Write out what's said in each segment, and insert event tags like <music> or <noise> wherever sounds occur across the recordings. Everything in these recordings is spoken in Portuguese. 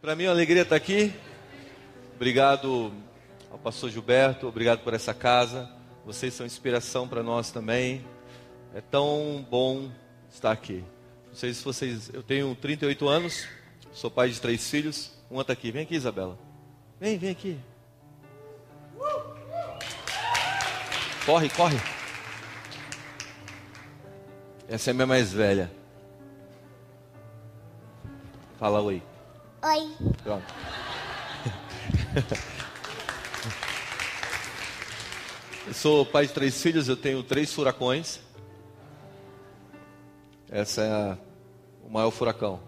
Para mim é uma alegria estar aqui. Obrigado ao pastor Gilberto, obrigado por essa casa. Vocês são inspiração para nós também. É tão bom estar aqui. Não sei se vocês. Eu tenho 38 anos, sou pai de três filhos. Uma está aqui. Vem aqui, Isabela. Vem, vem aqui. Corre, corre. Essa é a minha mais velha. Fala oi. Oi. Pronto. Eu sou pai de três filhos, eu tenho três furacões. Essa é a, o maior furacão.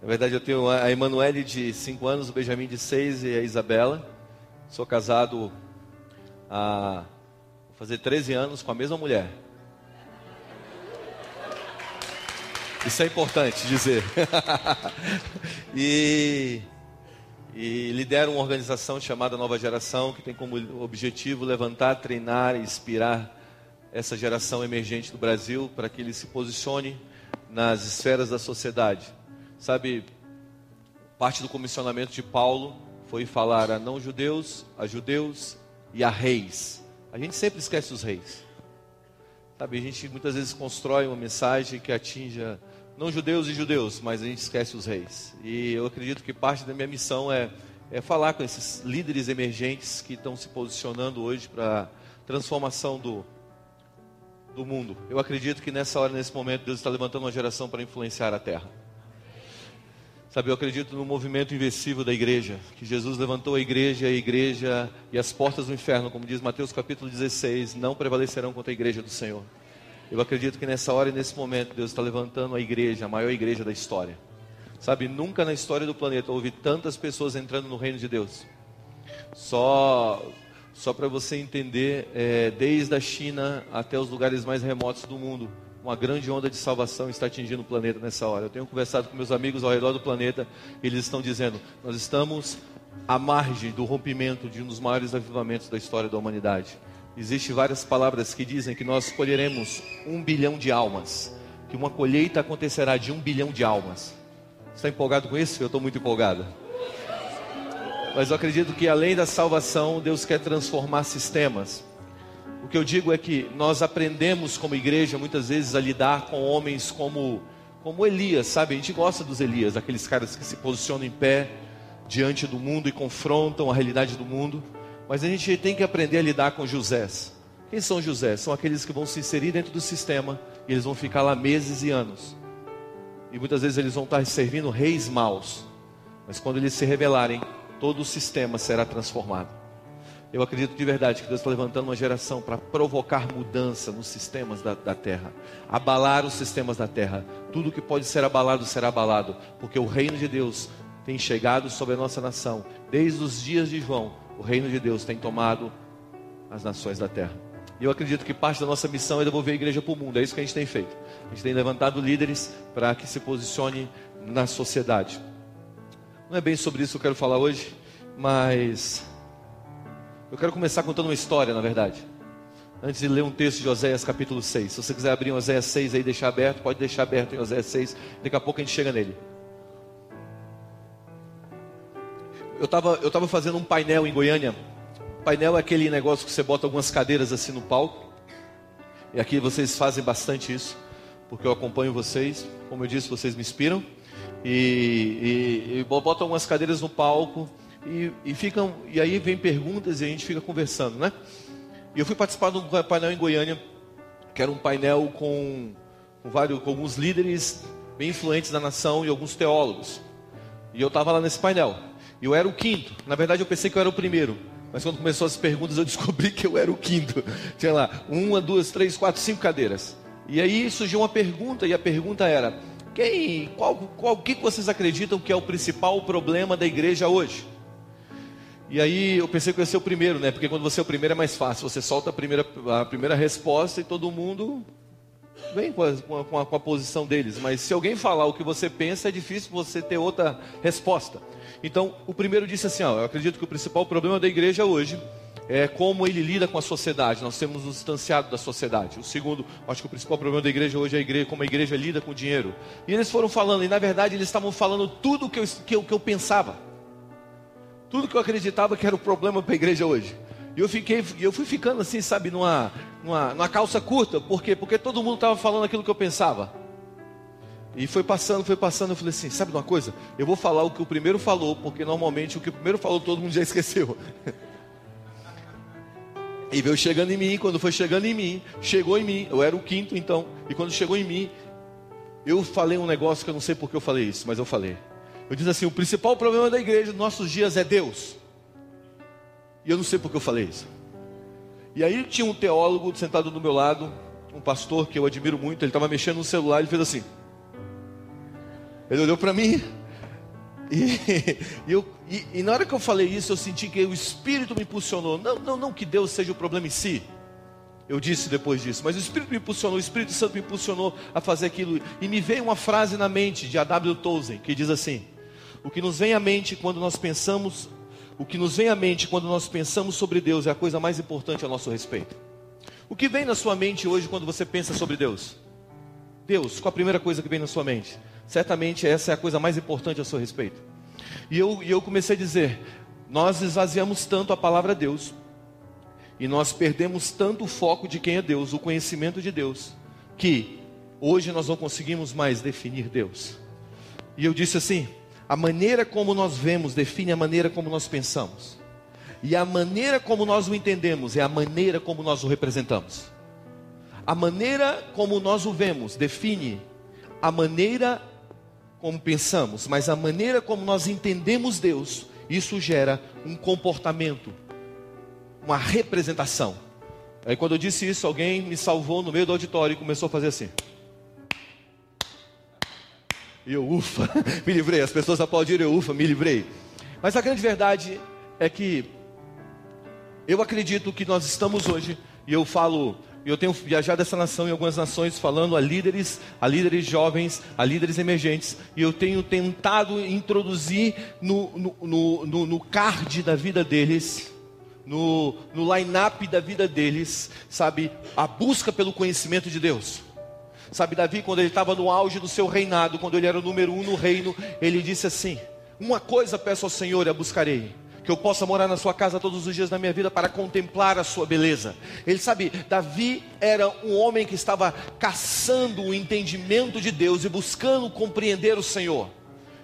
Na verdade, eu tenho a Emanuele de 5 anos, o Benjamin de 6 e a Isabela. Sou casado há fazer 13 anos com a mesma mulher. Isso é importante dizer. <laughs> e, e lidero uma organização chamada Nova Geração, que tem como objetivo levantar, treinar e inspirar essa geração emergente do Brasil para que ele se posicione nas esferas da sociedade. Sabe, parte do comissionamento de Paulo foi falar a não-judeus, a judeus e a reis. A gente sempre esquece os reis. Sabe, a gente muitas vezes constrói uma mensagem que atinja não judeus e judeus, mas a gente esquece os reis. E eu acredito que parte da minha missão é, é falar com esses líderes emergentes que estão se posicionando hoje para transformação do, do mundo. Eu acredito que nessa hora, nesse momento, Deus está levantando uma geração para influenciar a terra. Sabe, eu acredito no movimento invencível da igreja, que Jesus levantou a igreja, a igreja e as portas do inferno, como diz Mateus capítulo 16, não prevalecerão contra a igreja do Senhor. Eu acredito que nessa hora e nesse momento Deus está levantando a igreja, a maior igreja da história. Sabe, nunca na história do planeta houve tantas pessoas entrando no reino de Deus. Só, só para você entender, é, desde a China até os lugares mais remotos do mundo, uma grande onda de salvação está atingindo o planeta nessa hora. Eu tenho conversado com meus amigos ao redor do planeta, e eles estão dizendo: nós estamos à margem do rompimento de um dos maiores avivamentos da história da humanidade. Existem várias palavras que dizem que nós colheremos um bilhão de almas, que uma colheita acontecerá de um bilhão de almas. Está empolgado com isso? Eu estou muito empolgado. Mas eu acredito que além da salvação, Deus quer transformar sistemas. O que eu digo é que nós aprendemos como igreja muitas vezes a lidar com homens como como Elias, sabe? A gente gosta dos Elias, aqueles caras que se posicionam em pé diante do mundo e confrontam a realidade do mundo. Mas a gente tem que aprender a lidar com Josés. Quem são José? São aqueles que vão se inserir dentro do sistema e eles vão ficar lá meses e anos. E muitas vezes eles vão estar servindo reis maus. Mas quando eles se rebelarem, todo o sistema será transformado. Eu acredito de verdade que Deus está levantando uma geração para provocar mudança nos sistemas da, da, terra, abalar os sistemas da terra. Tudo que pode ser abalado será abalado, porque o reino de Deus tem chegado sobre a nossa nação desde os dias de João o reino de Deus tem tomado as nações da terra. E eu acredito que parte da nossa missão é devolver a igreja para o mundo. É isso que a gente tem feito. A gente tem levantado líderes para que se posicione na sociedade. Não é bem sobre isso que eu quero falar hoje, mas eu quero começar contando uma história, na verdade. Antes de ler um texto de Oséias capítulo 6. Se você quiser abrir Oséias 6 aí deixar aberto, pode deixar aberto em Oséias 6. Daqui a pouco a gente chega nele. Eu estava eu tava fazendo um painel em Goiânia. Painel é aquele negócio que você bota algumas cadeiras assim no palco. E aqui vocês fazem bastante isso, porque eu acompanho vocês. Como eu disse, vocês me inspiram. E, e, e botam algumas cadeiras no palco. E, e, ficam, e aí vem perguntas e a gente fica conversando, né? E eu fui participar de um painel em Goiânia, que era um painel com, com vários, com alguns líderes bem influentes da nação e alguns teólogos. E eu estava lá nesse painel. Eu era o quinto. Na verdade, eu pensei que eu era o primeiro. Mas quando começou as perguntas, eu descobri que eu era o quinto. <laughs> Tinha lá, uma, duas, três, quatro, cinco cadeiras. E aí surgiu uma pergunta, e a pergunta era: quem, qual, qual, que vocês acreditam que é o principal problema da igreja hoje? E aí eu pensei que eu ia ser o primeiro, né? Porque quando você é o primeiro é mais fácil. Você solta a primeira, a primeira resposta e todo mundo vem com a, com, a, com a posição deles. Mas se alguém falar o que você pensa, é difícil você ter outra resposta. Então, o primeiro disse assim: ó, eu acredito que o principal problema da igreja hoje é como ele lida com a sociedade. Nós temos nos distanciado da sociedade. O segundo, acho que o principal problema da igreja hoje é a igreja, como a igreja lida com o dinheiro. E eles foram falando, e na verdade eles estavam falando tudo que eu, que eu, que eu pensava. Tudo que eu acreditava que era o problema para a igreja hoje. E eu fiquei, eu fui ficando assim, sabe, numa, numa, numa calça curta, por quê? Porque todo mundo estava falando aquilo que eu pensava. E foi passando, foi passando, eu falei assim, sabe de uma coisa? Eu vou falar o que o primeiro falou, porque normalmente o que o primeiro falou todo mundo já <laughs> esqueceu. E veio chegando em mim, quando foi chegando em mim, chegou em mim, eu era o quinto então, e quando chegou em mim, eu falei um negócio que eu não sei porque eu falei isso, mas eu falei. Eu disse assim: o principal problema da igreja nos nossos dias é Deus. E eu não sei porque eu falei isso. E aí tinha um teólogo sentado do meu lado, um pastor que eu admiro muito, ele estava mexendo no celular e fez assim. Ele olhou para mim, e, <laughs> e, eu, e, e, na hora que eu falei isso, eu senti que o Espírito me impulsionou. Não, não, não que Deus seja o problema em si. Eu disse depois disso, mas o Espírito me impulsionou, o Espírito Santo me impulsionou a fazer aquilo. E me veio uma frase na mente de A.W. Tozen, que diz assim: O que nos vem à mente quando nós pensamos, o que nos vem à mente quando nós pensamos sobre Deus é a coisa mais importante a nosso respeito. O que vem na sua mente hoje quando você pensa sobre Deus? Deus, qual a primeira coisa que vem na sua mente? Certamente essa é a coisa mais importante a seu respeito. E eu, e eu comecei a dizer: nós esvaziamos tanto a palavra Deus, e nós perdemos tanto o foco de quem é Deus, o conhecimento de Deus, que hoje nós não conseguimos mais definir Deus. E eu disse assim: a maneira como nós vemos define a maneira como nós pensamos, e a maneira como nós o entendemos é a maneira como nós o representamos. A maneira como nós o vemos define a maneira como pensamos, mas a maneira como nós entendemos Deus, isso gera um comportamento, uma representação. Aí quando eu disse isso, alguém me salvou no meio do auditório e começou a fazer assim. E eu, ufa, <laughs> me livrei. As pessoas aplaudiram, eu, ufa, me livrei. Mas a grande verdade é que eu acredito que nós estamos hoje, e eu falo eu tenho viajado essa nação em algumas nações falando a líderes, a líderes jovens, a líderes emergentes, e eu tenho tentado introduzir no, no, no, no, no card da vida deles, no, no line-up da vida deles, sabe, a busca pelo conhecimento de Deus. Sabe, Davi, quando ele estava no auge do seu reinado, quando ele era o número um no reino, ele disse assim: Uma coisa peço ao Senhor e a buscarei que eu possa morar na sua casa todos os dias da minha vida para contemplar a sua beleza. Ele sabe, Davi era um homem que estava caçando o entendimento de Deus e buscando compreender o Senhor.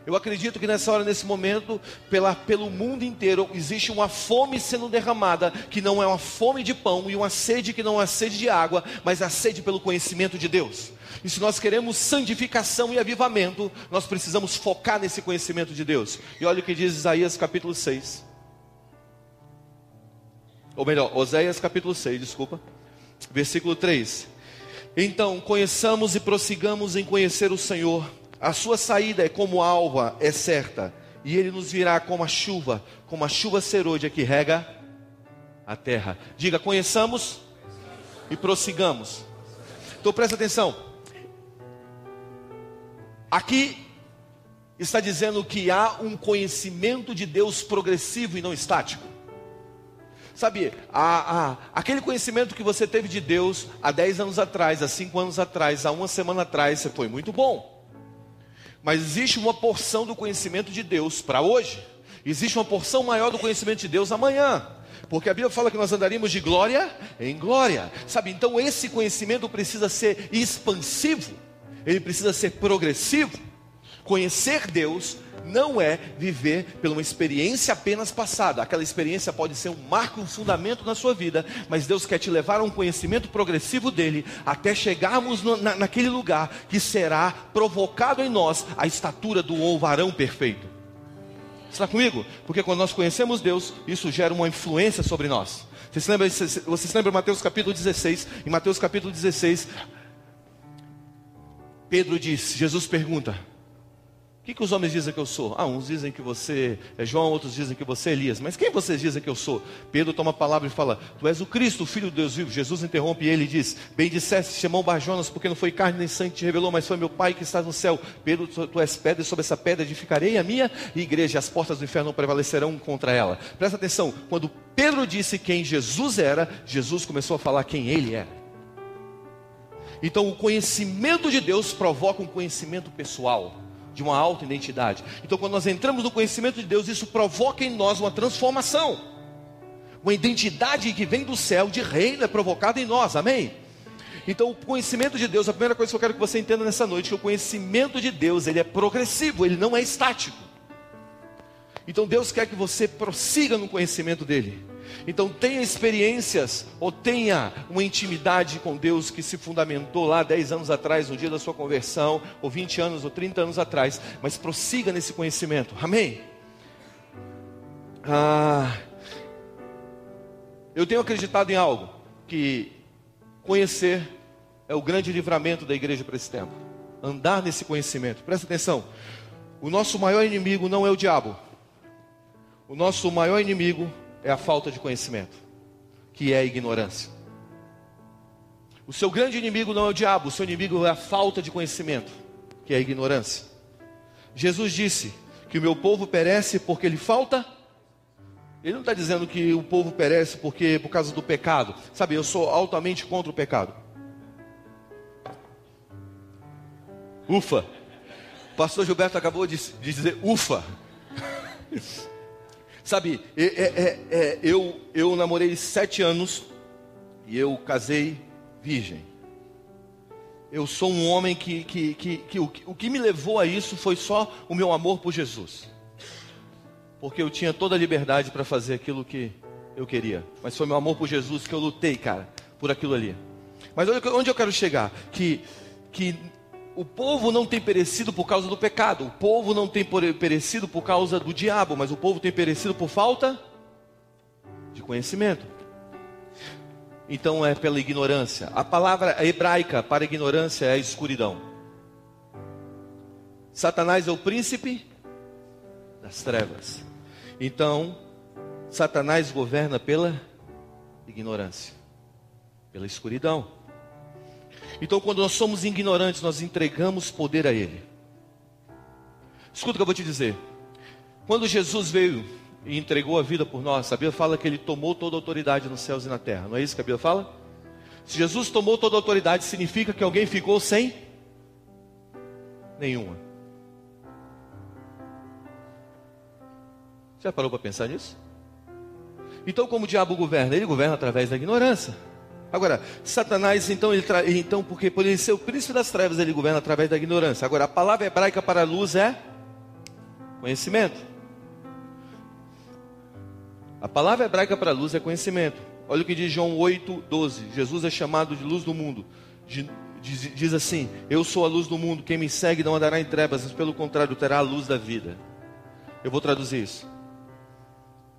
Eu acredito que nessa hora, nesse momento, pela, pelo mundo inteiro, existe uma fome sendo derramada, que não é uma fome de pão e uma sede que não é sede de água, mas a sede pelo conhecimento de Deus. E se nós queremos santificação e avivamento, nós precisamos focar nesse conhecimento de Deus. E olha o que diz Isaías capítulo 6 ou melhor, Oséias capítulo 6, desculpa, versículo 3. Então, conheçamos e prossigamos em conhecer o Senhor. A sua saída é como alva, é certa, e ele nos virá como a chuva, como a chuva serôdia que rega a terra. Diga, conheçamos e prossigamos. Então presta atenção. Aqui está dizendo que há um conhecimento de Deus progressivo e não estático. Sabe, a, a, aquele conhecimento que você teve de Deus há 10 anos atrás, há 5 anos atrás, há uma semana atrás, foi muito bom. Mas existe uma porção do conhecimento de Deus para hoje. Existe uma porção maior do conhecimento de Deus amanhã. Porque a Bíblia fala que nós andaríamos de glória em glória. Sabe, então esse conhecimento precisa ser expansivo, ele precisa ser progressivo. Conhecer Deus não é viver pela uma experiência apenas passada. Aquela experiência pode ser um marco, um fundamento na sua vida, mas Deus quer te levar a um conhecimento progressivo dele, até chegarmos no, na, naquele lugar que será provocado em nós a estatura do varão perfeito. Está comigo? Porque quando nós conhecemos Deus, isso gera uma influência sobre nós. Você se lembra, você se lembra Mateus capítulo 16? Em Mateus capítulo 16, Pedro diz, Jesus pergunta: que, que os homens dizem que eu sou? Ah, uns dizem que você é João, outros dizem que você é Elias. Mas quem vocês dizem que eu sou? Pedro toma a palavra e fala: Tu és o Cristo, o Filho de Deus vivo. Jesus interrompe ele e diz: Bem disseste, Simão Barjonas, porque não foi carne nem sangue que te revelou, mas foi meu Pai que está no céu. Pedro, tu és pedra, e sobre essa pedra edificarei a minha igreja. As portas do inferno não prevalecerão contra ela. Presta atenção: quando Pedro disse quem Jesus era, Jesus começou a falar quem ele era. Então, o conhecimento de Deus provoca um conhecimento pessoal de uma alta identidade. Então, quando nós entramos no conhecimento de Deus, isso provoca em nós uma transformação. Uma identidade que vem do céu, de reino, é provocada em nós, amém? Então, o conhecimento de Deus, a primeira coisa que eu quero que você entenda nessa noite, é que o conhecimento de Deus, ele é progressivo, ele não é estático. Então, Deus quer que você prossiga no conhecimento dele. Então tenha experiências ou tenha uma intimidade com Deus que se fundamentou lá 10 anos atrás, no dia da sua conversão, ou 20 anos ou 30 anos atrás, mas prossiga nesse conhecimento. Amém? Ah, eu tenho acreditado em algo que conhecer é o grande livramento da igreja para esse tempo. Andar nesse conhecimento. Presta atenção. O nosso maior inimigo não é o diabo. O nosso maior inimigo é a falta de conhecimento, que é a ignorância. O seu grande inimigo não é o diabo, o seu inimigo é a falta de conhecimento, que é a ignorância. Jesus disse que o meu povo perece porque lhe falta. Ele não está dizendo que o povo perece porque por causa do pecado. Sabe, eu sou altamente contra o pecado. Ufa! O pastor Gilberto acabou de, de dizer ufa. <laughs> Sabe, é, é, é, eu, eu namorei sete anos e eu casei virgem. Eu sou um homem que, que, que, que o, o que me levou a isso foi só o meu amor por Jesus. Porque eu tinha toda a liberdade para fazer aquilo que eu queria. Mas foi meu amor por Jesus que eu lutei, cara, por aquilo ali. Mas onde eu quero chegar? Que, que o povo não tem perecido por causa do pecado, o povo não tem perecido por causa do diabo, mas o povo tem perecido por falta de conhecimento. Então é pela ignorância. A palavra hebraica para ignorância é escuridão. Satanás é o príncipe das trevas. Então, Satanás governa pela ignorância, pela escuridão. Então, quando nós somos ignorantes, nós entregamos poder a Ele. Escuta o que eu vou te dizer. Quando Jesus veio e entregou a vida por nós, a Bíblia fala que Ele tomou toda a autoridade nos céus e na terra. Não é isso que a Bíblia fala? Se Jesus tomou toda a autoridade, significa que alguém ficou sem nenhuma. Já parou para pensar nisso? Então, como o diabo governa? Ele governa através da ignorância. Agora, Satanás, então, ele tra... então, porque por ele ser o príncipe das trevas, ele governa através da ignorância. Agora, a palavra hebraica para luz é conhecimento. A palavra hebraica para luz é conhecimento. Olha o que diz João 8, 12. Jesus é chamado de luz do mundo. Diz, diz assim: Eu sou a luz do mundo. Quem me segue não andará em trevas, mas pelo contrário, terá a luz da vida. Eu vou traduzir isso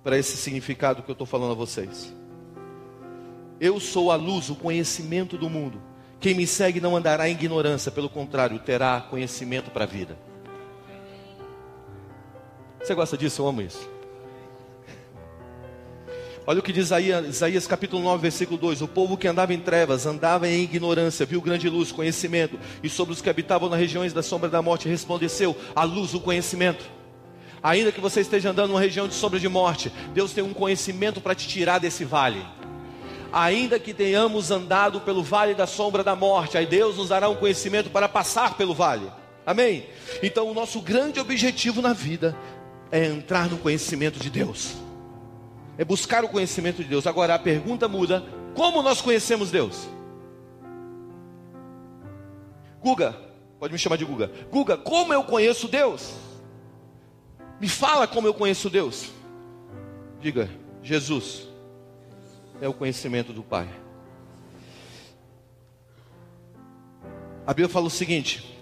para esse significado que eu estou falando a vocês. Eu sou a luz, o conhecimento do mundo. Quem me segue não andará em ignorância, pelo contrário, terá conhecimento para a vida. Você gosta disso? Eu amo isso. Olha o que diz Isaías, Isaías capítulo 9, versículo 2: O povo que andava em trevas, andava em ignorância, viu grande luz, conhecimento, e sobre os que habitavam nas regiões da sombra da morte resplandeceu a luz, o conhecimento. Ainda que você esteja andando numa região de sombra de morte, Deus tem um conhecimento para te tirar desse vale ainda que tenhamos andado pelo vale da sombra da morte, aí Deus nos dará um conhecimento para passar pelo vale. Amém? Então, o nosso grande objetivo na vida é entrar no conhecimento de Deus, é buscar o conhecimento de Deus. Agora a pergunta muda: como nós conhecemos Deus? Guga, pode me chamar de Guga. Guga, como eu conheço Deus? Me fala como eu conheço Deus. Diga, Jesus é o conhecimento do Pai. A Bíblia fala o seguinte,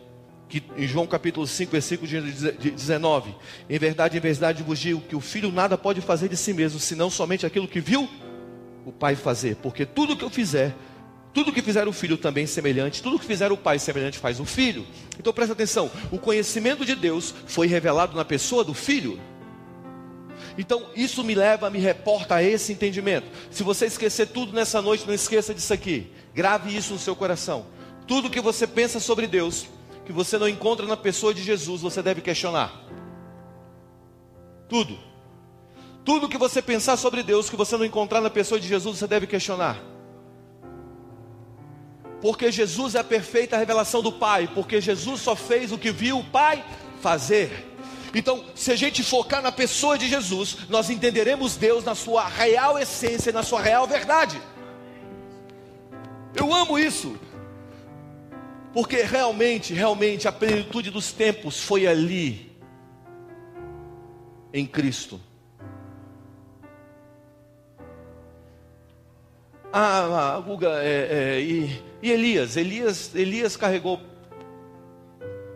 que em João capítulo 5, versículo 19, em verdade, em verdade vos digo que o filho nada pode fazer de si mesmo, senão somente aquilo que viu o Pai fazer, porque tudo que eu fizer, Tudo que fizer o filho também semelhante, tudo que fizer o pai semelhante faz o filho. Então presta atenção: o conhecimento de Deus foi revelado na pessoa do filho. Então isso me leva, me reporta a esse entendimento. Se você esquecer tudo nessa noite, não esqueça disso aqui. Grave isso no seu coração. Tudo que você pensa sobre Deus, que você não encontra na pessoa de Jesus, você deve questionar. Tudo. Tudo que você pensar sobre Deus, que você não encontrar na pessoa de Jesus, você deve questionar. Porque Jesus é a perfeita revelação do Pai, porque Jesus só fez o que viu o Pai fazer. Então, se a gente focar na pessoa de Jesus, nós entenderemos Deus na sua real essência, na sua real verdade. Eu amo isso. Porque realmente, realmente a plenitude dos tempos foi ali em Cristo. Ah, ah Guga, é, é, e, e, Elias? Elias? Elias carregou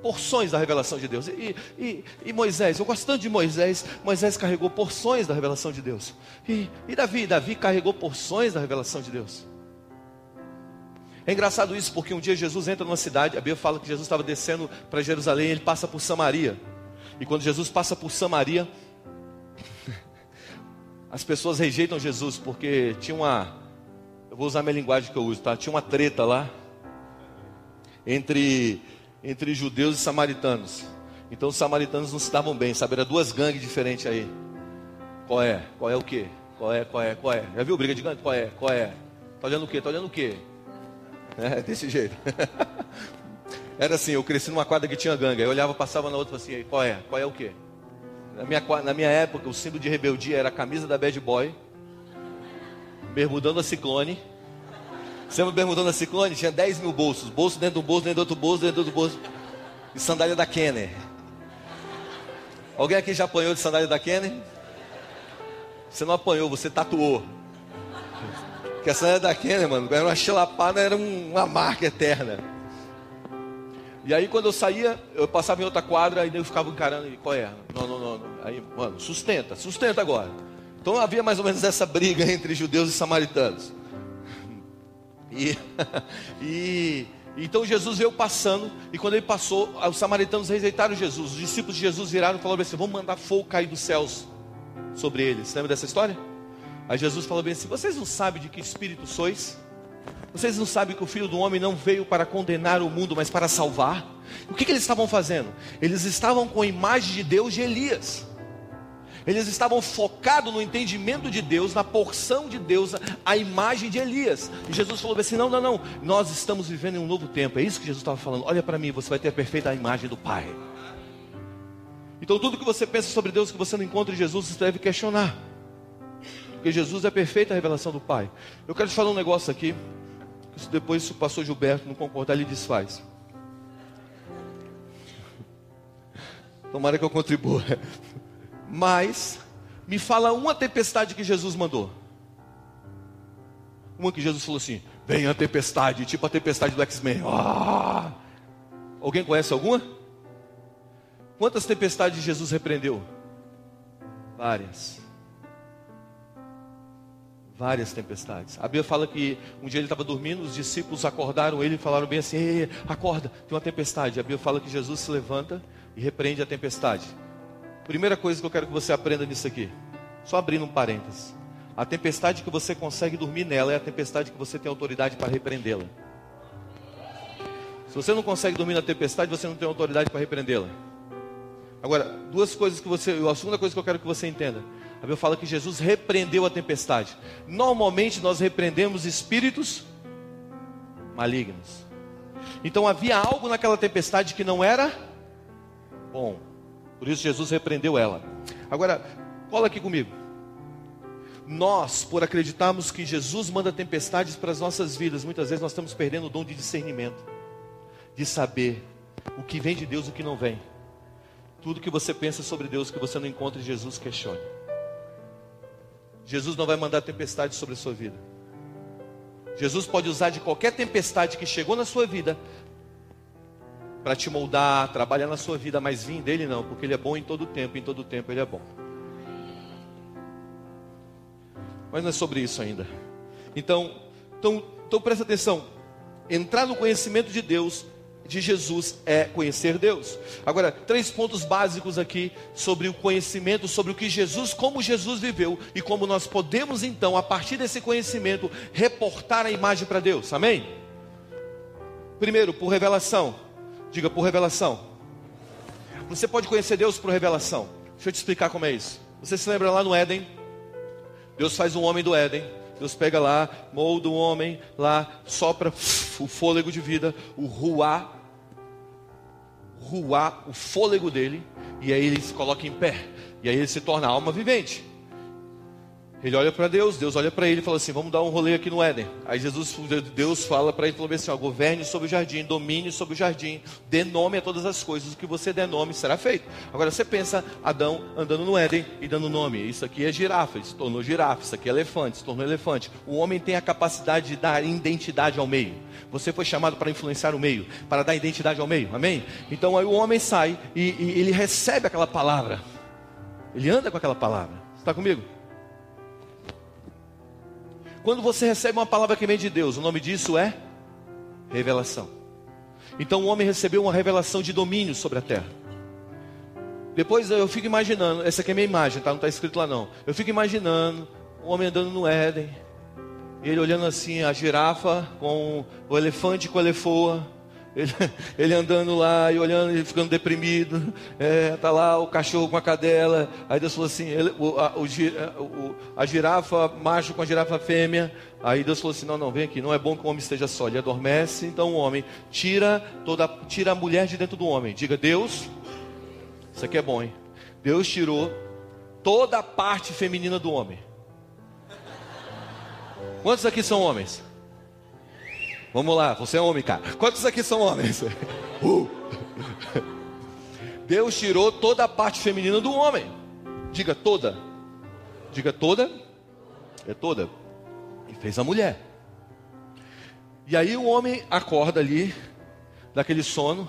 porções da revelação de Deus. E, e, e, Moisés, eu gosto tanto de Moisés. Moisés carregou porções da revelação de Deus. E, e Davi? Davi carregou porções da revelação de Deus. É engraçado isso, porque um dia Jesus entra numa cidade, a Bíblia fala que Jesus estava descendo para Jerusalém, ele passa por Samaria. E quando Jesus passa por Samaria, <laughs> as pessoas rejeitam Jesus, porque tinha uma eu vou usar a minha linguagem que eu uso, tá? Tinha uma treta lá entre, entre judeus e samaritanos. Então os samaritanos não se davam bem, sabe? Era duas gangues diferentes aí. Qual é? Qual é o quê? Qual é? Qual é? Qual é? Já viu briga de gangue? Qual é? Qual é? Tá olhando o quê? Tá olhando o quê? É, <laughs> desse jeito. <laughs> Era assim, eu cresci numa quadra que tinha gangue. Eu olhava, passava na outra assim, qual é? Qual é o quê? Na minha, na minha época, o símbolo de rebeldia era a camisa da bad boy bermudão da Ciclone. Você bermudão da Ciclone? Tinha 10 mil bolsos. Bolso dentro do bolso, dentro do outro bolso, dentro do outro bolso. E sandália da Kenner. Alguém aqui já apanhou de sandália da Kenner? Você não apanhou, você tatuou. Porque a sandália da Kenner, mano, era uma chilapada, era uma marca eterna. E aí quando eu saía, eu passava em outra quadra, e eu ficava encarando, e qual é? Não, não, não. Aí, mano, sustenta, sustenta agora. Então havia mais ou menos essa briga entre judeus e samaritanos. E, <laughs> e então Jesus veio passando, e quando ele passou, os samaritanos rejeitaram Jesus. Os discípulos de Jesus viraram e falaram assim: Vamos mandar fogo cair dos céus sobre eles. Lembra dessa história? Aí Jesus falou bem assim: Vocês não sabem de que espírito sois? Vocês não sabem que o filho do homem não veio para condenar o mundo, mas para salvar? O que, que eles estavam fazendo? Eles estavam com a imagem de Deus de Elias. Eles estavam focados no entendimento de Deus, na porção de Deus, a imagem de Elias. E Jesus falou assim: não, não, não, nós estamos vivendo em um novo tempo. É isso que Jesus estava falando. Olha para mim, você vai ter a perfeita imagem do Pai. Então tudo que você pensa sobre Deus que você não encontra em Jesus, você deve questionar. Porque Jesus é a perfeita revelação do Pai. Eu quero te falar um negócio aqui. Depois, se o pastor Gilberto não concordar, ele desfaz. Tomara que eu contribua. Mas me fala uma tempestade que Jesus mandou. Uma que Jesus falou assim: vem a tempestade, tipo a tempestade do X-Men. Ah! Alguém conhece alguma? Quantas tempestades Jesus repreendeu? Várias. Várias tempestades. A Bíblia fala que um dia ele estava dormindo, os discípulos acordaram ele e falaram bem assim: acorda, tem uma tempestade. A Bíblia fala que Jesus se levanta e repreende a tempestade. Primeira coisa que eu quero que você aprenda nisso aqui, só abrindo um parênteses. A tempestade que você consegue dormir nela é a tempestade que você tem autoridade para repreendê-la. Se você não consegue dormir na tempestade, você não tem autoridade para repreendê-la. Agora, duas coisas que você. A segunda coisa que eu quero que você entenda. A Bíblia fala que Jesus repreendeu a tempestade. Normalmente nós repreendemos espíritos malignos. Então havia algo naquela tempestade que não era bom. Por isso Jesus repreendeu ela. Agora, cola aqui comigo. Nós, por acreditarmos que Jesus manda tempestades para as nossas vidas, muitas vezes nós estamos perdendo o dom de discernimento, de saber o que vem de Deus e o que não vem. Tudo que você pensa sobre Deus que você não encontra em Jesus, questione. Jesus não vai mandar tempestade sobre a sua vida. Jesus pode usar de qualquer tempestade que chegou na sua vida para te moldar, trabalhar na sua vida, mas vim dele não, porque ele é bom em todo tempo, em todo tempo ele é bom. Mas não é sobre isso ainda. Então, então Então presta atenção. Entrar no conhecimento de Deus, de Jesus, é conhecer Deus. Agora, três pontos básicos aqui sobre o conhecimento, sobre o que Jesus, como Jesus viveu e como nós podemos então, a partir desse conhecimento, reportar a imagem para Deus. Amém? Primeiro, por revelação. Diga por revelação. Você pode conhecer Deus por revelação. Deixa eu te explicar como é isso. Você se lembra lá no Éden? Deus faz um homem do Éden. Deus pega lá, molda o homem, lá sopra o fôlego de vida, o ruá, ruá, o fôlego dele, e aí ele se coloca em pé, e aí ele se torna alma vivente. Ele olha para Deus, Deus olha para ele e fala assim: Vamos dar um rolê aqui no Éden. Aí Jesus, Deus fala para ele: falou assim, ó, Governe sobre o jardim, domine sobre o jardim, dê nome a todas as coisas. O que você der nome será feito. Agora você pensa Adão andando no Éden e dando nome. Isso aqui é girafa, ele se tornou girafa. Isso aqui é elefante, se tornou elefante. O homem tem a capacidade de dar identidade ao meio. Você foi chamado para influenciar o meio, para dar identidade ao meio. Amém? Então aí o homem sai e, e ele recebe aquela palavra. Ele anda com aquela palavra. Está comigo? Quando você recebe uma palavra que vem de Deus, o nome disso é revelação. Então o homem recebeu uma revelação de domínio sobre a terra. Depois eu fico imaginando, essa aqui é minha imagem, tá? Não está escrito lá não. Eu fico imaginando o homem andando no Éden, ele olhando assim a girafa com o elefante com a elefoa, ele, ele, andando lá e olhando e ficando deprimido. É, tá lá o cachorro com a cadela. Aí Deus falou assim: ele, o, a, o, a, girafa macho com a girafa fêmea. Aí Deus falou assim: não, não, vem aqui. Não é bom que o homem esteja só. Ele adormece. Então o homem tira toda, tira a mulher de dentro do homem. Diga Deus. Isso aqui é bom, hein? Deus tirou toda a parte feminina do homem. Quantos aqui são homens? Vamos lá, você é homem, cara. Quantos aqui são homens? <laughs> Uh. Deus tirou toda a parte feminina do homem. Diga toda. Diga toda. É toda. E fez a mulher. E aí o homem acorda ali, daquele sono,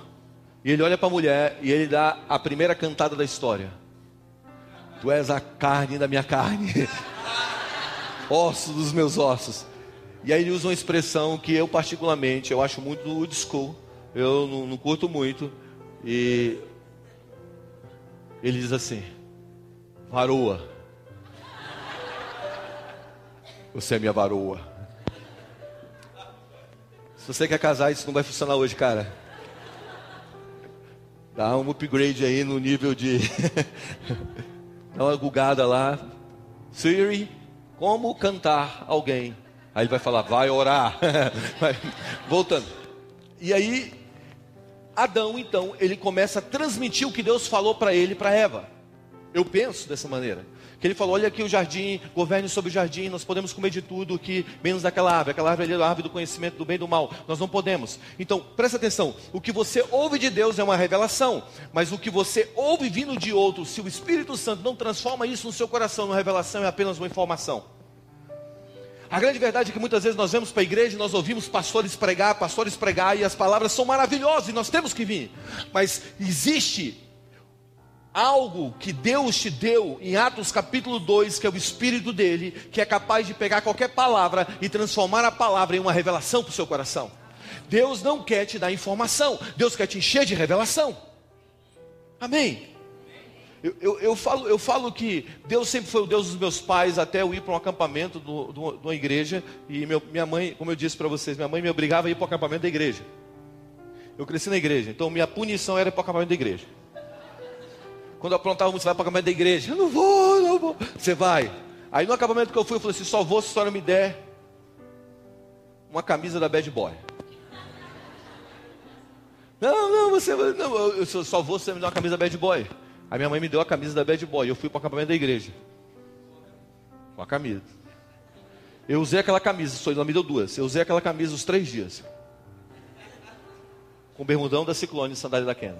e ele olha para a mulher e ele dá a primeira cantada da história. Tu és a carne da minha carne, <laughs> ossos dos meus ossos. E aí ele usa uma expressão que eu particularmente, eu acho muito old school, eu não, não curto muito. E ele diz assim: varoa. Você é minha varoa. Se você quer casar, isso não vai funcionar hoje, cara. Dá um upgrade aí no nível de. <laughs> Dá uma gugada lá. Siri, como cantar alguém? Aí ele vai falar, vai orar. <laughs> Voltando. E aí, Adão, então, ele começa a transmitir o que Deus falou para ele, para Eva. Eu penso dessa maneira. Que ele falou: olha aqui o jardim, governe sobre o jardim, nós podemos comer de tudo aqui, menos daquela árvore. Aquela árvore ali é a árvore do conhecimento do bem e do mal. Nós não podemos. Então, presta atenção: o que você ouve de Deus é uma revelação, mas o que você ouve vindo de outro, se o Espírito Santo não transforma isso no seu coração, numa revelação, é apenas uma informação. A grande verdade é que muitas vezes nós vemos para a igreja nós ouvimos pastores pregar, pastores pregar, e as palavras são maravilhosas e nós temos que vir. Mas existe algo que Deus te deu em Atos capítulo 2, que é o Espírito dele, que é capaz de pegar qualquer palavra e transformar a palavra em uma revelação para o seu coração. Deus não quer te dar informação, Deus quer te encher de revelação. Amém. Eu, eu, eu, falo, eu falo que Deus sempre foi o Deus dos meus pais até eu ir para um acampamento de uma igreja. E meu, minha mãe, como eu disse para vocês, minha mãe me obrigava a ir para o acampamento da igreja. Eu cresci na igreja, então minha punição era ir para o acampamento da igreja. Quando eu aprontava, você vai para o acampamento da igreja. Eu não vou, não vou. Você vai. Aí no acampamento que eu fui, eu falei assim: só vou se a senhora me der uma camisa da Bad Boy. Não, não, você não, eu só vou se você me der uma camisa Bad Boy. A minha mãe me deu a camisa da Bad Boy. Eu fui para o acampamento da igreja. Com a camisa. Eu usei aquela camisa, só ela me deu duas. Eu usei aquela camisa os três dias. Com bermudão da Ciclone e sandália da Kena.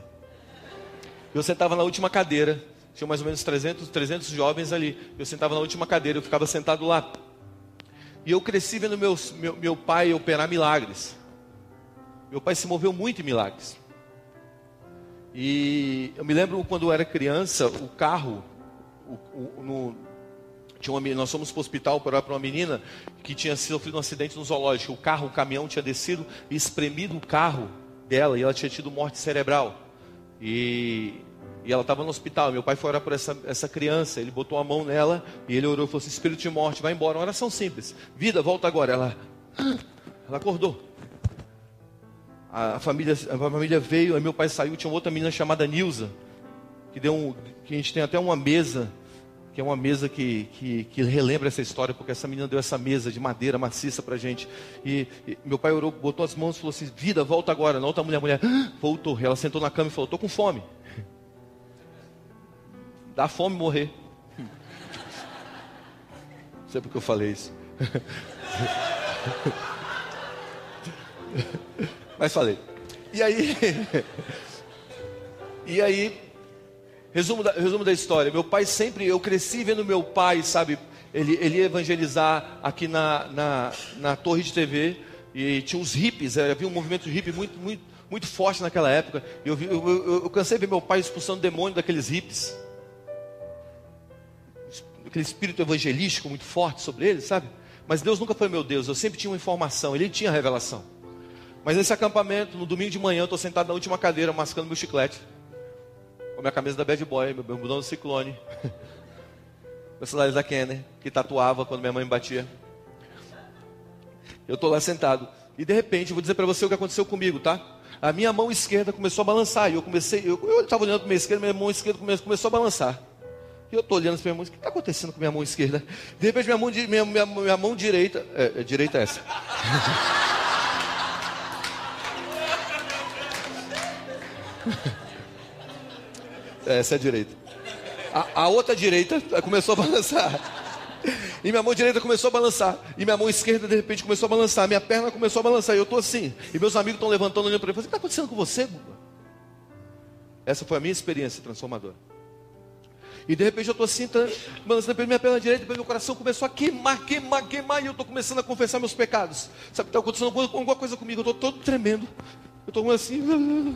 Eu sentava na última cadeira. Tinha mais ou menos 300, 300 jovens ali. Eu sentava na última cadeira, eu ficava sentado lá. E eu cresci vendo meu, meu, meu pai operar milagres. Meu pai se moveu muito em milagres. E eu me lembro quando eu era criança, o carro, o, o, no, Tinha uma, nós fomos para o hospital para uma menina que tinha sofrido um acidente no zoológico. O carro, o caminhão tinha descido e espremido o carro dela e ela tinha tido morte cerebral. E, e ela estava no hospital. Meu pai foi orar por essa, essa criança. Ele botou a mão nela e ele orou e falou assim: Espírito de morte, vai embora. Uma oração simples. Vida, volta agora. Ela, ela acordou. A família, a família veio, aí meu pai saiu. Tinha outra menina chamada Nilza, que, deu um, que a gente tem até uma mesa que é uma mesa que, que, que, relembra essa história, porque essa menina deu essa mesa de madeira maciça para gente. E, e, meu pai orou, botou as mãos e falou assim: Vida, volta agora. Na outra mulher, a mulher ah! voltou. Ela sentou na cama e falou: Estou com fome. <laughs> Dá fome morrer. <laughs> Não sei porque eu falei isso. <laughs> Mas falei. E aí. <laughs> E aí, Resumo da, resumo da história. Meu pai sempre, eu cresci vendo meu pai, sabe, ele, ele evangelizar aqui na, na, na torre de TV. E tinha uns hippies, eh, havia um movimento hippie muito, muito, muito forte naquela época. Eu, eu, eu, eu cansei de ver meu pai expulsando demônio daqueles hippies. Aquele espírito evangelístico muito forte sobre eles, sabe? Mas Deus nunca foi meu Deus, eu sempre tinha uma informação, ele tinha revelação. Mas nesse acampamento, no domingo de manhã, eu estou sentado na última cadeira, mascando meu chiclete com a minha camisa da Bad Boy, meu bermudão do Ciclone, <laughs> meu celular da Kenner, que tatuava quando minha mãe me batia. Eu estou lá sentado. E de repente, eu vou dizer para você o que aconteceu comigo, tá? A minha mão esquerda começou a balançar. E eu comecei, eu estava olhando para minha esquerda, minha mão esquerda começou a balançar. E eu estou olhando para minha mão, o que está acontecendo com minha mão esquerda? De repente, minha mão, minha, minha, minha mão direita, é, é direita é essa. <laughs> Essa é a direita. A, a outra direita começou a balançar. E minha mão direita começou a balançar. E minha mão esquerda, de repente, começou a balançar. Minha perna começou a balançar. E eu estou assim. E meus amigos estão levantando, olhando para mim. O que está acontecendo com você, Guga? Essa foi a minha experiência transformadora. E de repente eu estou assim, tá, balançando minha perna direita, depois meu coração começou a queimar, queimar, queimar, e eu estou começando a confessar meus pecados. Sabe, está acontecendo alguma coisa comigo, eu estou todo tremendo. Eu estou assim.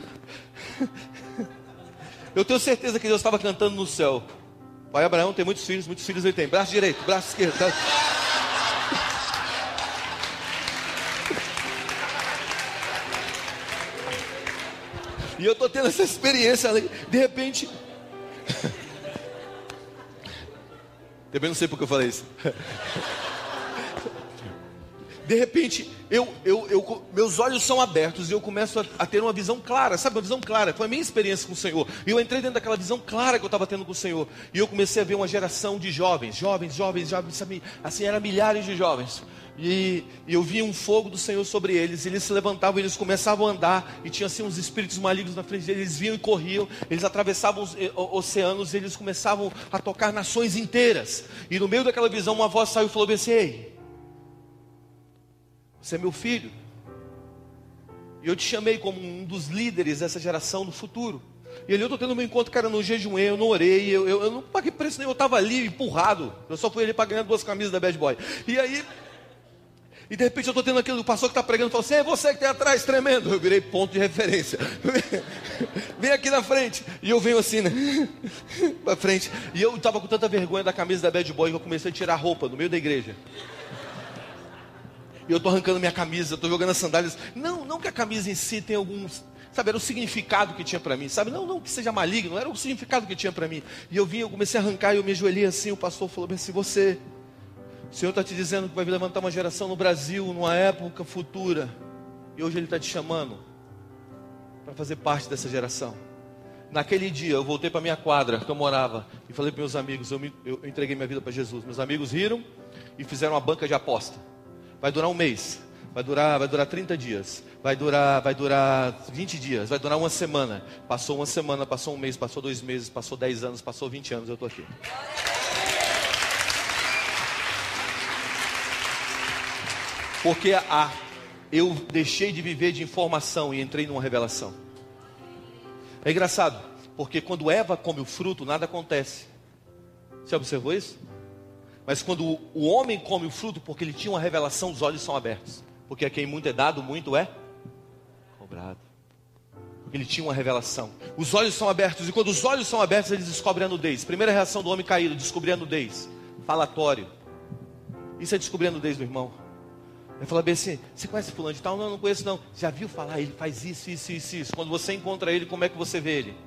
Eu tenho certeza que Deus estava cantando no céu. Pai Abraão tem muitos filhos, muitos filhos ele tem. Braço direito, braço esquerdo. Tá? E eu estou tendo essa experiência. De repente. <laughs> Também não sei porque eu falei isso. De repente, eu, eu, eu, meus olhos são abertos e eu começo a, a, ter uma visão clara, sabe, uma visão clara. Foi a minha experiência com o Senhor. E eu entrei dentro daquela visão clara que eu estava tendo com o Senhor. E eu comecei a ver uma geração de jovens, jovens, jovens, jovens, sabe, assim, eram milhares de jovens. E, e eu via um fogo do Senhor sobre eles. Eles se levantavam, eles começavam a andar. E tinha assim uns espíritos malignos na frente deles. Eles vinham e corriam. Eles atravessavam os eh, oceanos. Eles começavam a tocar nações inteiras. E no meio daquela visão, uma voz saiu e falou assim: Ei, você é meu filho. E eu te chamei como um dos líderes dessa geração no futuro. E ali eu estou tendo meu encontro, cara, no jejuei, eu não orei, eu, eu, eu não paguei preço nenhum, eu estava ali empurrado. Eu só fui ali para ganhar duas camisas da Bad Boy. E aí, e de repente eu estou tendo aquilo, o pastor que está pregando falou assim: é você que tem atrás, tremendo. Eu virei ponto de referência. <laughs> Vem aqui na frente. E eu venho assim, né? <laughs> para frente. E eu estava com tanta vergonha da camisa da Bad Boy que eu comecei a tirar a roupa no meio da igreja e eu estou arrancando minha camisa, estou jogando as sandálias. Não, não que a camisa em si tenha algum, sabe, era o significado que tinha para mim, sabe? Não, não que seja maligno, era o significado que tinha para mim. E eu vim, eu comecei a arrancar e eu me ajoelhei assim, o pastor falou assim, você, o Senhor está te dizendo que vai levantar uma geração no Brasil, numa época futura, e hoje Ele está te chamando para fazer parte dessa geração. Naquele dia eu voltei para minha quadra que eu morava e falei para meus amigos, eu, me, eu entreguei minha vida para Jesus. Meus amigos riram e fizeram uma banca de aposta. Vai durar um mês, vai durar, vai durar 30 dias, vai durar, vai durar 20 dias, vai durar uma semana. Passou uma semana, passou um mês, passou dois meses, passou 10 anos, passou 20 anos, eu estou aqui. Porque a, eu deixei de viver de informação e entrei numa revelação. É engraçado, porque quando Eva come o fruto, nada acontece. Você observou isso? Mas quando o homem come o fruto, porque ele tinha uma revelação, os olhos são abertos. Porque a quem muito é dado, muito é cobrado. Ele tinha uma revelação. Os olhos são abertos, e quando os olhos são abertos, eles descobrem a nudez. Primeira reação do homem caído, descobrir a nudez. falatório. Isso é descobrir a nudez do irmão. Ele fala bem assim: você conhece fulano de tal? Não, não conheço não. Já viu falar? Ele faz isso, isso, isso, isso. Quando você encontra ele, como é que você vê ele?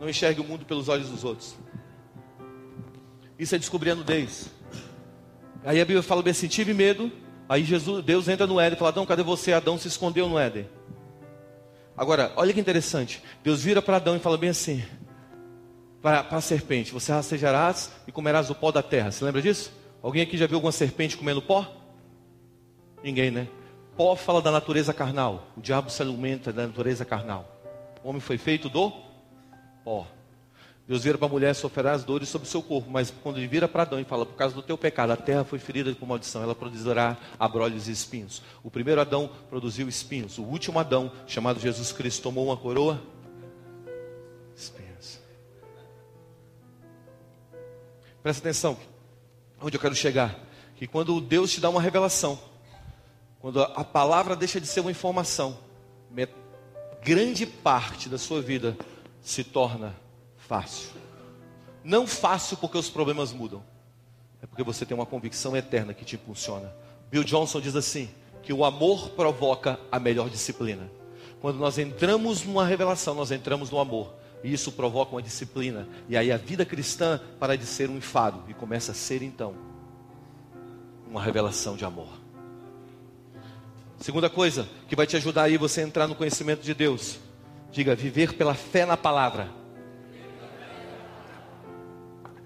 Não enxergue o mundo pelos olhos dos outros. Isso é descobrir a nudez. Aí a Bíblia fala bem assim: tive medo. Aí Jesus, Deus entra no Éden e fala: Adão, cadê você? Adão se escondeu no Éden. Agora, olha que interessante. Deus vira para Adão e fala bem assim: para, a serpente: Você rastejarás e comerás o pó da terra. Você lembra disso? Alguém aqui já viu alguma serpente comendo pó? Ninguém, né? Pó fala da natureza carnal. O diabo se alimenta da natureza carnal. O homem foi feito do pó. Deus vira para a mulher, sofrerá as dores sobre o seu corpo, mas quando ele vira para Adão e fala, por causa do teu pecado, a terra foi ferida com maldição, ela produzirá abrolhos e espinhos. O primeiro Adão produziu espinhos, o último Adão, chamado Jesus Cristo, tomou uma coroa, espinhos. Presta atenção, onde eu quero chegar, que quando Deus te dá uma revelação, quando a palavra deixa de ser uma informação, grande parte da sua vida se torna fácil. Não fácil porque os problemas mudam, é porque você tem uma convicção eterna que te impulsiona. Bill Johnson diz assim: que o amor provoca a melhor disciplina. Quando nós entramos numa revelação, nós entramos no amor. E isso provoca uma disciplina. E aí a vida cristã para de ser um enfado e começa a ser então uma revelação de amor. Segunda coisa que vai te ajudar aí você a entrar no conhecimento de Deus. Diga, viver pela fé na palavra.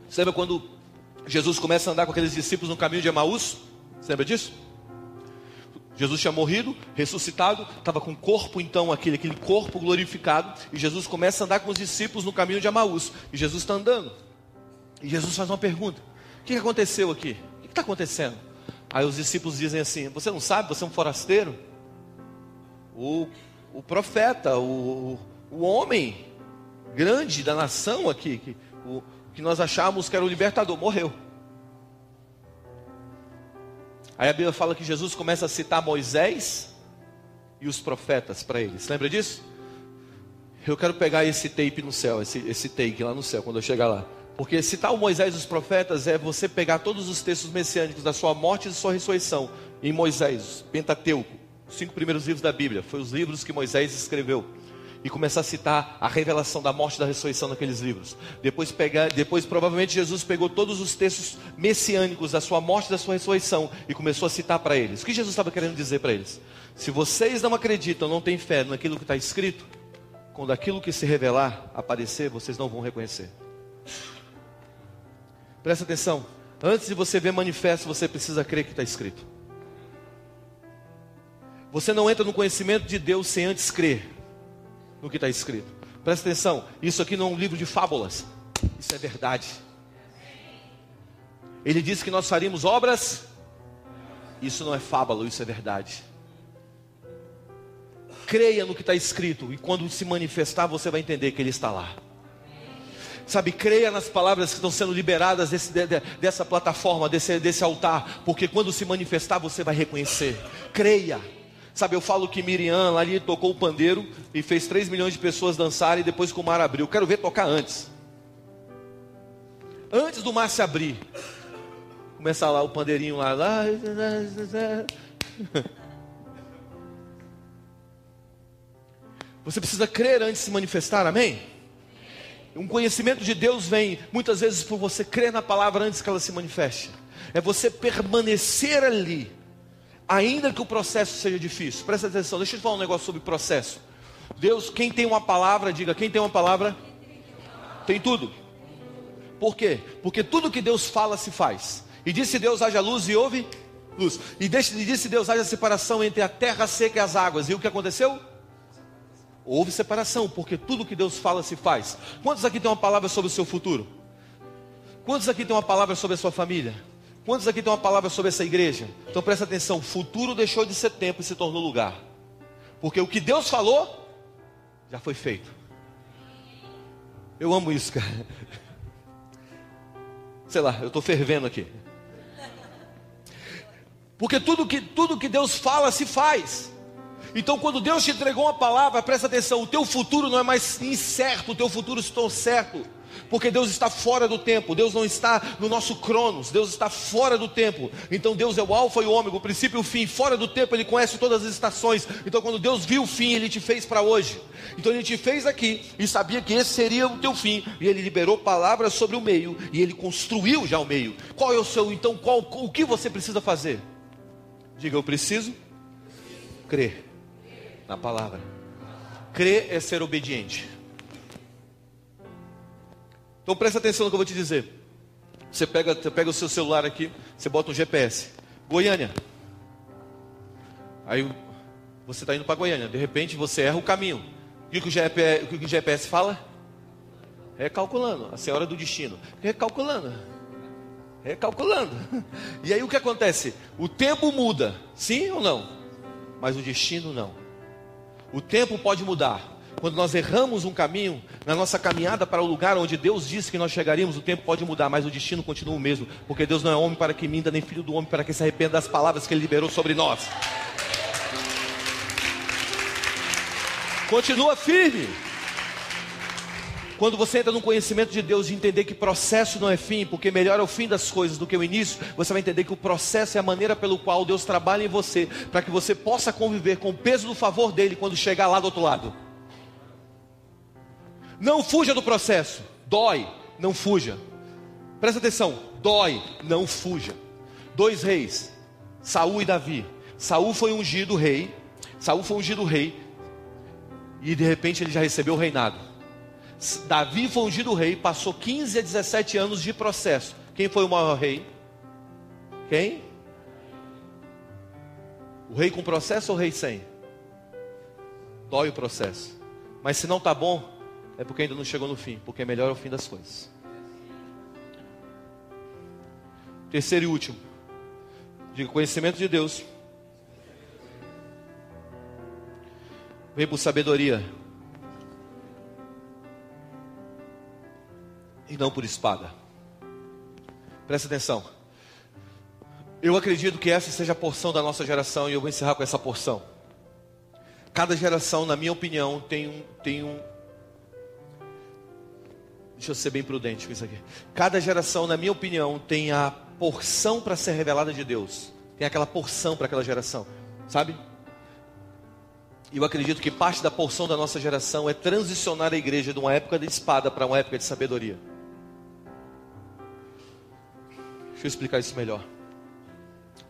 Você lembra quando Jesus começa a andar com aqueles discípulos no caminho de Emaús? Você lembra disso? Jesus tinha morrido, ressuscitado, estava com o corpo então, aquele, aquele corpo glorificado, e Jesus começa a andar com os discípulos no caminho de Emaús. E Jesus está andando. E Jesus faz uma pergunta: O que aconteceu aqui? O que está acontecendo? Aí os discípulos dizem assim: Você não sabe, você é um forasteiro? O, o profeta, o, o homem grande da nação aqui, que, o, que nós achávamos que era o libertador, morreu. Aí a Bíblia fala que Jesus começa a citar Moisés e os profetas para eles. Lembra disso? Eu quero pegar esse tape no céu, esse, esse take lá no céu, quando eu chegar lá. Porque citar o Moisés e os profetas é você pegar todos os textos messiânicos da sua morte e da sua ressurreição em Moisés, Pentateuco, os cinco primeiros livros da Bíblia, foi os livros que Moisés escreveu. E começar a citar a revelação da morte e da ressurreição naqueles livros. Depois, pegar, depois provavelmente Jesus pegou todos os textos messiânicos da sua morte e da sua ressurreição e começou a citar para eles. O que Jesus estava querendo dizer para eles? Se vocês não acreditam, não têm fé naquilo que está escrito, quando aquilo que se revelar aparecer, vocês não vão reconhecer. Presta atenção. Antes de você ver manifesto, você precisa crer que está escrito. Você não entra no conhecimento de Deus sem antes crer no que está escrito. Presta atenção. Isso aqui não é um livro de fábulas. Isso é verdade. Ele disse que nós faríamos obras. Isso não é fábula, isso é verdade. Creia no que está escrito, e quando se manifestar, você vai entender que Ele está lá. Sabe, creia nas palavras que estão sendo liberadas desse, de, dessa plataforma, desse, desse altar, porque quando se manifestar você vai reconhecer. Creia. Sabe, eu falo que Miriam ali tocou o pandeiro e fez 3 milhões de pessoas dançarem e depois que o mar abriu. Quero ver tocar antes. Antes do mar se abrir. Começar lá o pandeirinho lá. lá Você precisa crer antes de se manifestar, amém? Um conhecimento de Deus vem muitas vezes por você crer na palavra antes que ela se manifeste. É você permanecer ali, ainda que o processo seja difícil. Presta atenção, deixa eu te falar um negócio sobre processo. Deus, quem tem uma palavra, diga, quem tem uma palavra, tem tudo. Por quê? Porque tudo que Deus fala se faz. E disse Deus haja luz e houve luz. E disse Deus haja separação entre a terra seca e as águas. E o que aconteceu? Houve separação, porque tudo que Deus fala se faz. Quantos aqui tem uma palavra sobre o seu futuro? Quantos aqui tem uma palavra sobre a sua família? Quantos aqui tem uma palavra sobre essa igreja? Então presta atenção: futuro deixou de ser tempo e se tornou lugar. Porque o que Deus falou, já foi feito. Eu amo isso, cara. <laughs> Sei lá, eu estou fervendo aqui. Porque tudo que, tudo que Deus fala se faz. Então, quando Deus te entregou uma palavra, presta atenção: o teu futuro não é mais incerto, o teu futuro está certo. Porque Deus está fora do tempo, Deus não está no nosso cronos, Deus está fora do tempo. Então Deus é o alfa e o ômega, o princípio e o fim. Fora do tempo, Ele conhece todas as estações. Então quando Deus viu o fim, Ele te fez para hoje. Então Ele te fez aqui e sabia que esse seria o teu fim. E Ele liberou palavras sobre o meio e Ele construiu já o meio. Qual é o seu, então, qual, o que você precisa fazer? Diga, eu preciso crer na palavra. Crer é ser obediente. Então presta atenção no que eu vou te dizer. Você pega, você pega o seu celular aqui, você bota um GPS. Goiânia. Aí você está indo para Goiânia. De repente você erra o caminho. O que, o, GPS, o que o GPS fala? Recalculando. A senhora do destino. Recalculando. Recalculando. E aí o que acontece? O tempo muda. Sim ou não? Mas o destino não. O tempo pode mudar. Quando nós erramos um caminho, na nossa caminhada para o lugar onde Deus disse que nós chegaríamos, o tempo pode mudar, mas o destino continua o mesmo, porque Deus não é homem para que minta, nem filho do homem para que se arrependa das palavras que Ele liberou sobre nós. Continua firme. Quando você entra no conhecimento de Deus e entender que processo não é fim, porque melhor é o fim das coisas do que o início, você vai entender que o processo é a maneira pelo qual Deus trabalha em você, para que você possa conviver com o peso do favor dele quando chegar lá do outro lado. Não fuja do processo. Dói, não fuja. Presta atenção, dói, não fuja. Dois reis, Saul e Davi. Saul foi ungido rei. Saul foi ungido rei. E de repente ele já recebeu o reinado. Davi foi ungido rei, passou 15 a 17 anos de processo. Quem foi o maior rei? Quem? O rei com processo ou o rei sem? Dói o processo. Mas se não está bom, é porque ainda não chegou no fim, porque é melhor o fim das coisas. Terceiro e último. Diga conhecimento de Deus. Vem por sabedoria. E não por espada. Presta atenção. Eu acredito que essa seja a porção da nossa geração e eu vou encerrar com essa porção. Cada geração, na minha opinião, tem um, tem um, Deixa eu ser bem prudente com isso aqui. Cada geração, na minha opinião, tem a porção para ser revelada de Deus. Tem aquela porção para aquela geração, sabe? E eu acredito que parte da porção da nossa geração é transicionar a igreja de uma época de espada para uma época de sabedoria. Deixa eu explicar isso melhor.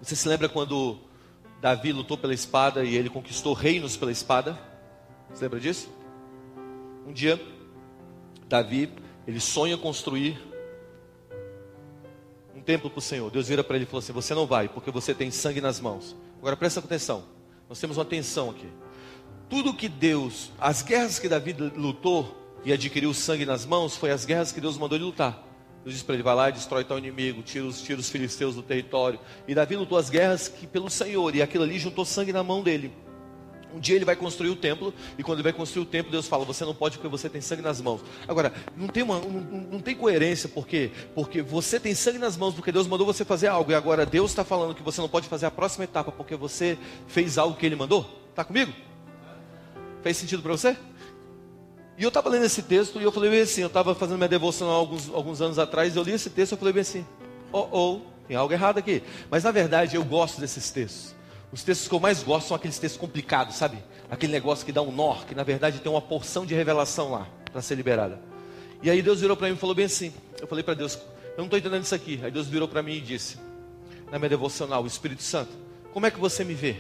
Você se lembra quando Davi lutou pela espada e ele conquistou reinos pela espada? Você lembra disso? Um dia, Davi ele sonha construir um templo para o Senhor. Deus vira para ele e falou assim: Você não vai, porque você tem sangue nas mãos. Agora presta atenção. Nós temos uma tensão aqui. Tudo que Deus, as guerras que Davi lutou e adquiriu sangue nas mãos, foi as guerras que Deus mandou ele lutar. Deus disse para ele: vai lá e destrói tal inimigo, tira os, tira os filisteus do território. E Davi lutou as guerras que, pelo Senhor, e aquilo ali juntou sangue na mão dele. Um dia ele vai construir o templo, e quando ele vai construir o templo, Deus fala: Você não pode porque você tem sangue nas mãos. Agora, não tem, uma, não, não tem coerência, porque, porque você tem sangue nas mãos, porque Deus mandou você fazer algo, e agora Deus está falando que você não pode fazer a próxima etapa porque você fez algo que Ele mandou? Está comigo? Fez sentido para você? E eu estava lendo esse texto e eu falei bem assim: eu estava fazendo minha devoção alguns, alguns anos atrás, eu li esse texto e eu falei bem assim: Oh, oh, tem algo errado aqui. Mas na verdade eu gosto desses textos. Os textos que eu mais gosto são aqueles textos complicados, sabe? Aquele negócio que dá um nó, que na verdade tem uma porção de revelação lá para ser liberada. E aí Deus virou para mim e falou bem assim. Eu falei para Deus, eu não estou entendendo isso aqui. Aí Deus virou para mim e disse, na minha devocional, o Espírito Santo, como é que você me vê?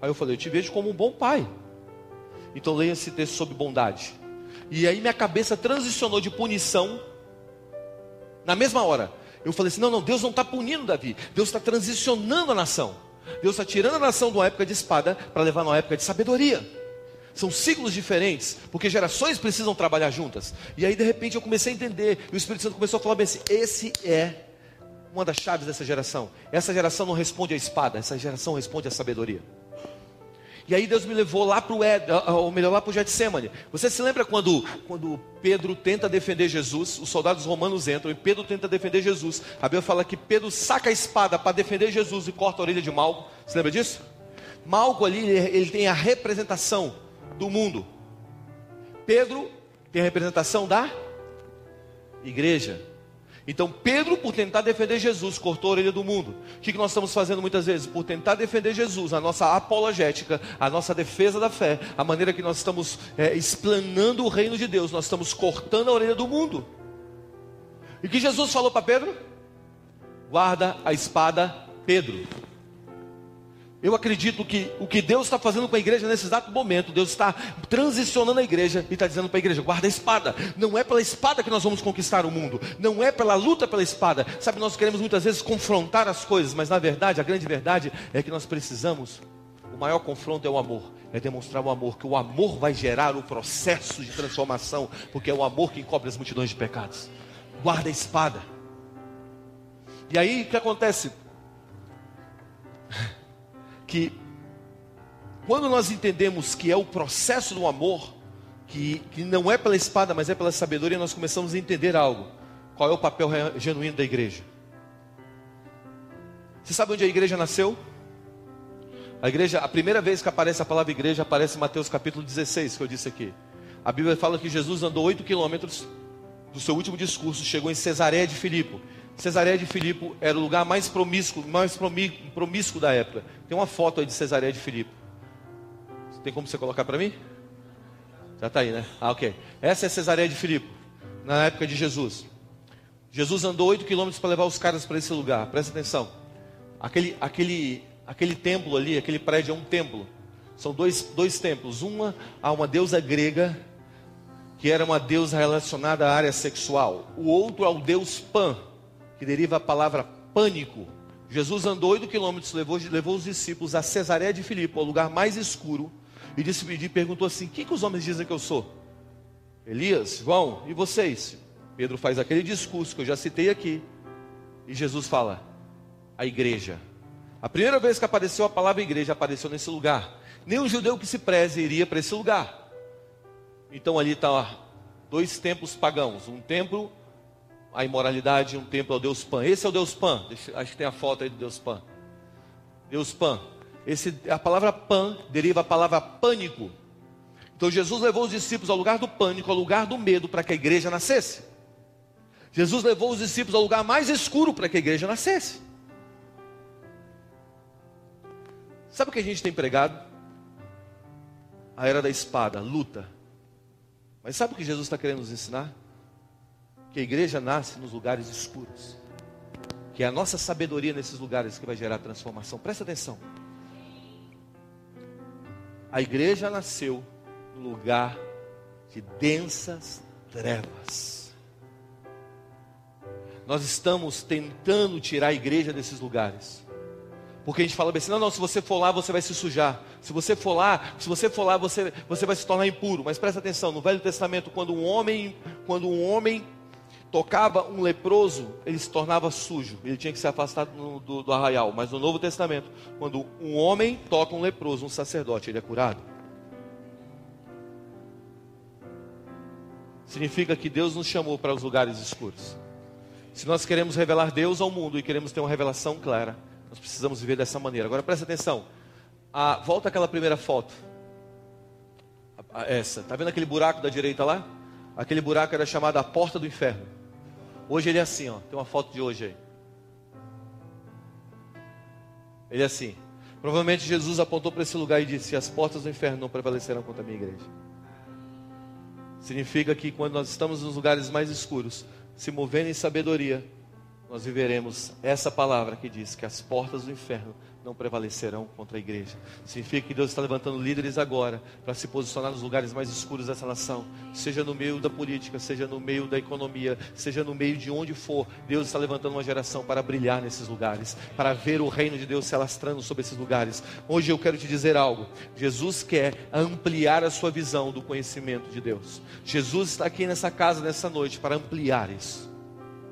Aí eu falei, eu te vejo como um bom pai. Então leia esse texto sobre bondade. E aí minha cabeça transicionou de punição na mesma hora. Eu falei assim: não, não, Deus não está punindo Davi, Deus está transicionando a nação. Deus está tirando a nação de uma época de espada para levar numa época de sabedoria. São ciclos diferentes, porque gerações precisam trabalhar juntas. E aí, de repente, eu comecei a entender, e o Espírito Santo começou a falar bem assim: esse é uma das chaves dessa geração. Essa geração não responde à espada, essa geração responde à sabedoria. E aí Deus me levou lá para o Ed, ou melhor, lá para o Getsemane. Você se lembra quando, quando Pedro tenta defender Jesus, os soldados romanos entram e Pedro tenta defender Jesus. A Bíblia fala que Pedro saca a espada para defender Jesus e corta a orelha de Malco. Você lembra disso? Malco ali, ele tem a representação do mundo. Pedro tem a representação da igreja. Então, Pedro, por tentar defender Jesus, cortou a orelha do mundo. O que nós estamos fazendo muitas vezes? Por tentar defender Jesus, a nossa apologética, a nossa defesa da fé, a maneira que nós estamos é, explanando o reino de Deus, nós estamos cortando a orelha do mundo. E que Jesus falou para Pedro? Guarda a espada, Pedro. Eu acredito que o que Deus está fazendo com a igreja nesse exato momento, Deus está transicionando a igreja e está dizendo para a igreja: guarda a espada. Não é pela espada que nós vamos conquistar o mundo, não é pela luta pela espada. Sabe, nós queremos muitas vezes confrontar as coisas, mas na verdade, a grande verdade é que nós precisamos. O maior confronto é o amor, é demonstrar o amor, que o amor vai gerar o processo de transformação, porque é o amor que encobre as multidões de pecados. Guarda a espada. E aí o que acontece? Que quando nós entendemos que é o processo do amor, que, que não é pela espada, mas é pela sabedoria, nós começamos a entender algo. Qual é o papel genuíno da igreja? Você sabe onde a igreja nasceu? A igreja, a primeira vez que aparece a palavra igreja, aparece em Mateus capítulo 16, que eu disse aqui. A Bíblia fala que Jesus andou 8 quilômetros do seu último discurso, chegou em Cesareia de Filipe. Cesareia de Filipe era o lugar mais promíscuo, mais promíscuo da época. Tem uma foto aí de Cesareia de Filipe. Tem como você colocar para mim? Já está aí, né? Ah, ok. Essa é Cesareia de Filipe, na época de Jesus. Jesus andou 8 quilômetros para levar os caras para esse lugar. Presta atenção. Aquele, aquele, aquele templo ali, aquele prédio é um templo. São dois, dois templos. Uma a uma deusa grega, que era uma deusa relacionada à área sexual. O outro ao deus Pan, que deriva a palavra pânico. Jesus andou 8 quilômetros, levou, levou os discípulos a Cesareia de Filipe, ao lugar mais escuro, e e perguntou assim: Quem que os homens dizem que eu sou? Elias, João, e vocês? Pedro faz aquele discurso que eu já citei aqui, e Jesus fala: A igreja. A primeira vez que apareceu a palavra igreja, apareceu nesse lugar. Nenhum judeu que se preze iria para esse lugar. Então ali está dois templos pagãos: um templo a imoralidade, um templo ao Deus Pan. Esse é o Deus Pan. Deixa, acho que tem a foto aí do Deus Pan. Deus Pan. Esse, a palavra Pan deriva a palavra pânico. Então Jesus levou os discípulos ao lugar do pânico, ao lugar do medo, para que a igreja nascesse. Jesus levou os discípulos ao lugar mais escuro para que a igreja nascesse. Sabe o que a gente tem pregado? A era da espada, luta. Mas sabe o que Jesus está querendo nos ensinar? Que a igreja nasce nos lugares escuros. Que é a nossa sabedoria nesses lugares que vai gerar transformação. Presta atenção. A igreja nasceu no lugar de densas trevas. Nós estamos tentando tirar a igreja desses lugares. Porque a gente fala assim, não, não, se você for lá, você vai se sujar. Se você for lá, se você for lá, você, você vai se tornar impuro. Mas presta atenção, no Velho Testamento, quando um homem, quando um homem tocava um leproso, ele se tornava sujo, ele tinha que ser afastado no, do, do arraial. Mas no Novo Testamento, quando um homem toca um leproso, um sacerdote, ele é curado. Significa que Deus nos chamou para os lugares escuros. Se nós queremos revelar Deus ao mundo e queremos ter uma revelação clara, nós precisamos viver dessa maneira. Agora presta atenção. Ah, volta aquela primeira foto. Essa. Está vendo aquele buraco da direita lá? Aquele buraco era chamado a porta do inferno. Hoje ele é assim, ó. Tem uma foto de hoje aí. Ele é assim. Provavelmente Jesus apontou para esse lugar e disse: As portas do inferno não prevalecerão contra a minha igreja. Significa que quando nós estamos nos lugares mais escuros, se movendo em sabedoria, nós viveremos essa palavra que diz que as portas do inferno não prevalecerão contra a igreja. Significa que Deus está levantando líderes agora para se posicionar nos lugares mais escuros dessa nação, seja no meio da política, seja no meio da economia, seja no meio de onde for. Deus está levantando uma geração para brilhar nesses lugares, para ver o reino de Deus se alastrando sobre esses lugares. Hoje eu quero te dizer algo: Jesus quer ampliar a sua visão do conhecimento de Deus. Jesus está aqui nessa casa nessa noite para ampliar isso.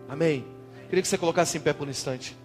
Amém. Queria que você colocasse em pé por um instante.